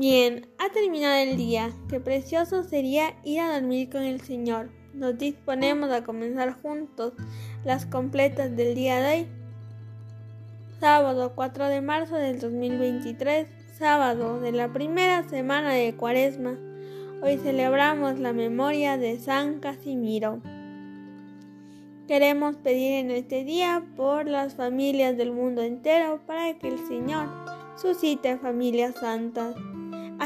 Bien, ha terminado el día. Qué precioso sería ir a dormir con el Señor. Nos disponemos a comenzar juntos las completas del día de hoy. Sábado 4 de marzo del 2023, sábado de la primera semana de Cuaresma. Hoy celebramos la memoria de San Casimiro. Queremos pedir en este día por las familias del mundo entero para que el Señor suscite familias santas.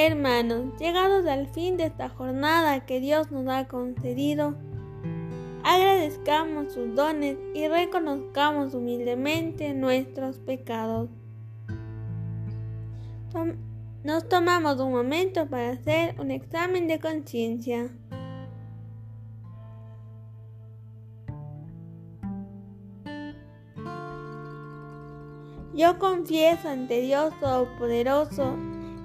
Hermanos, llegados al fin de esta jornada que Dios nos ha concedido, agradezcamos sus dones y reconozcamos humildemente nuestros pecados. nos tomamos un momento para hacer un examen de conciencia. Yo confieso ante Dios Todopoderoso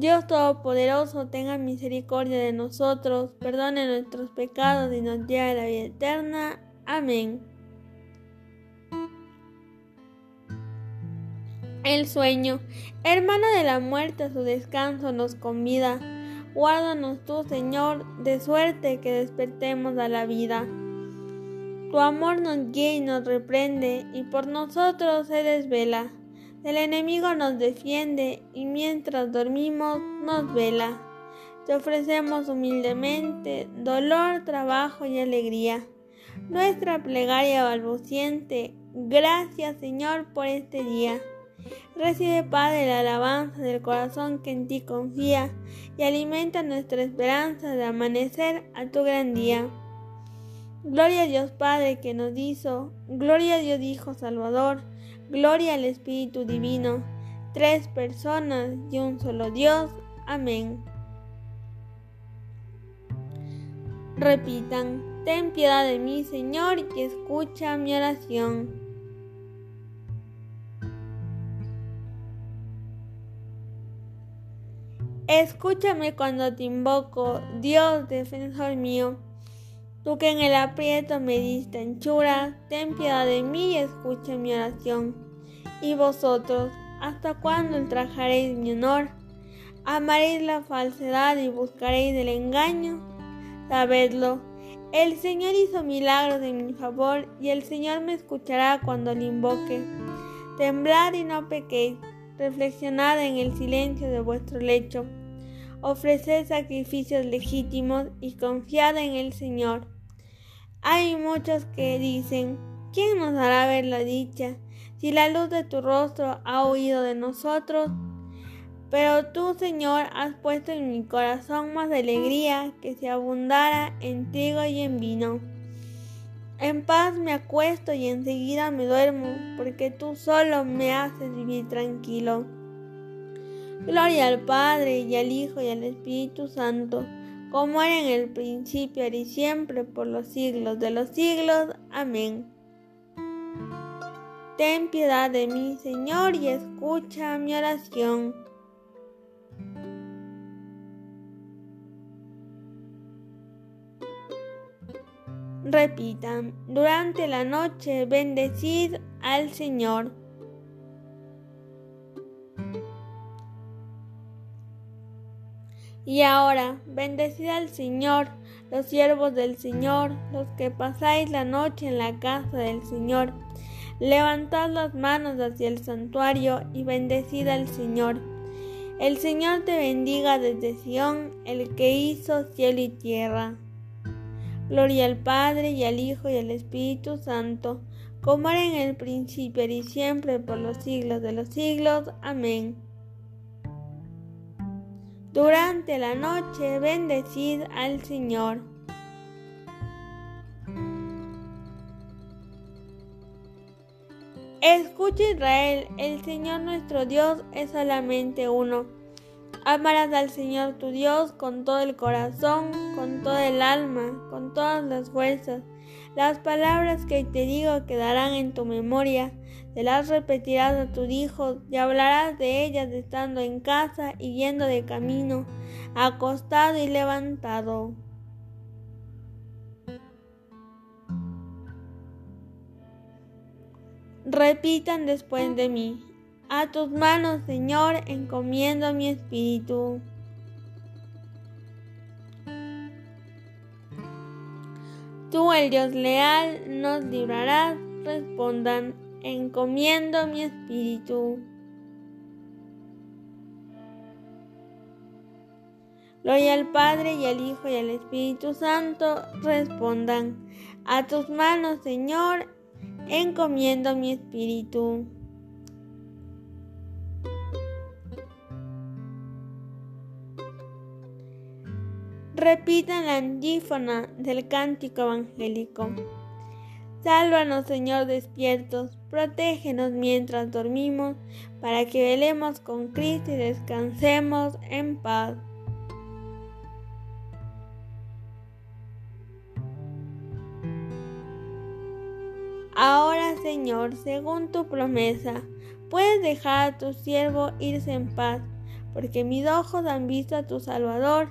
Dios Todopoderoso tenga misericordia de nosotros, perdone nuestros pecados y nos lleve a la vida eterna. Amén. El sueño, hermano de la muerte, a su descanso nos convida. Guárdanos tú, Señor, de suerte que despertemos a la vida. Tu amor nos guía y nos reprende, y por nosotros se desvela. El enemigo nos defiende y mientras dormimos nos vela. Te ofrecemos humildemente dolor, trabajo y alegría. Nuestra plegaria balbuciente, gracias Señor por este día. Recibe, Padre, la alabanza del corazón que en ti confía y alimenta nuestra esperanza de amanecer a tu gran día. Gloria a Dios Padre que nos hizo, gloria a Dios Hijo Salvador, Gloria al Espíritu Divino, tres personas y un solo Dios. Amén. Repitan, ten piedad de mí, Señor, y escucha mi oración. Escúchame cuando te invoco, Dios defensor mío. Tú que en el aprieto me diste anchura, ten piedad de mí y escucha mi oración. Y vosotros, ¿hasta cuándo ultrajaréis mi honor? ¿Amaréis la falsedad y buscaréis el engaño? Sabedlo, el Señor hizo milagros en mi favor y el Señor me escuchará cuando le invoque. Temblad y no pequéis, reflexionad en el silencio de vuestro lecho ofreced sacrificios legítimos y confiad en el Señor. Hay muchos que dicen, ¿quién nos hará ver la dicha si la luz de tu rostro ha huido de nosotros? Pero tú, Señor, has puesto en mi corazón más alegría que si abundara en trigo y en vino. En paz me acuesto y enseguida me duermo, porque tú solo me haces vivir tranquilo. Gloria al Padre y al Hijo y al Espíritu Santo, como era en el principio, y siempre, por los siglos de los siglos. Amén. Ten piedad de mí, Señor, y escucha mi oración. Repitan, durante la noche bendecid al Señor. Y ahora, bendecid al Señor, los siervos del Señor, los que pasáis la noche en la casa del Señor. Levantad las manos hacia el santuario y bendecid al Señor. El Señor te bendiga desde Sión, el que hizo cielo y tierra. Gloria al Padre y al Hijo y al Espíritu Santo como era en el principio y siempre por los siglos de los siglos. Amén. Durante la noche bendecid al Señor. Escucha Israel, el Señor nuestro Dios es solamente uno. Amarás al Señor tu Dios con todo el corazón, con todo el alma, con todas las fuerzas. Las palabras que te digo quedarán en tu memoria, te las repetirás a tus hijos y hablarás de ellas estando en casa y yendo de camino, acostado y levantado. Repitan después de mí. A tus manos, Señor, encomiendo mi espíritu. Tú, el Dios leal, nos librarás. Respondan, encomiendo mi espíritu. Gloria al Padre y al Hijo y al Espíritu Santo. Respondan, a tus manos, Señor, encomiendo mi espíritu. Repitan la antífona del cántico evangélico. Sálvanos, Señor, despiertos, protégenos mientras dormimos, para que velemos con Cristo y descansemos en paz. Ahora, Señor, según tu promesa, puedes dejar a tu siervo irse en paz, porque mis ojos han visto a tu Salvador,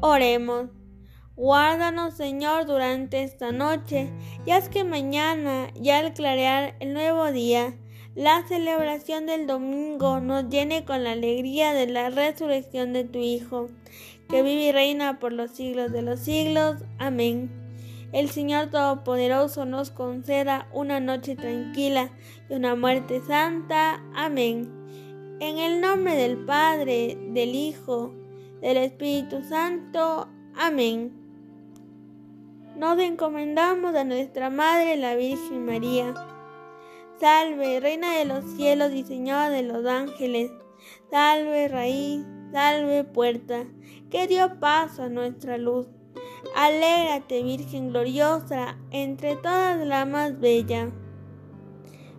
Oremos. Guárdanos, Señor, durante esta noche, y haz que mañana, ya al clarear el nuevo día, la celebración del domingo nos llene con la alegría de la resurrección de tu Hijo, que vive y reina por los siglos de los siglos. Amén. El Señor Todopoderoso nos conceda una noche tranquila y una muerte santa. Amén. En el nombre del Padre, del Hijo, del Espíritu Santo. Amén. Nos encomendamos a nuestra Madre, la Virgen María Salve, Reina de los cielos y Señora de los ángeles. Salve, raíz, salve, puerta, que dio paso a nuestra luz. Alégrate, Virgen gloriosa, entre todas la más bella.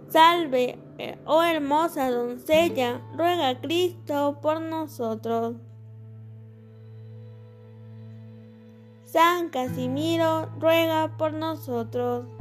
Salve, oh hermosa doncella, ruega Cristo por nosotros. San Casimiro, ruega por nosotros.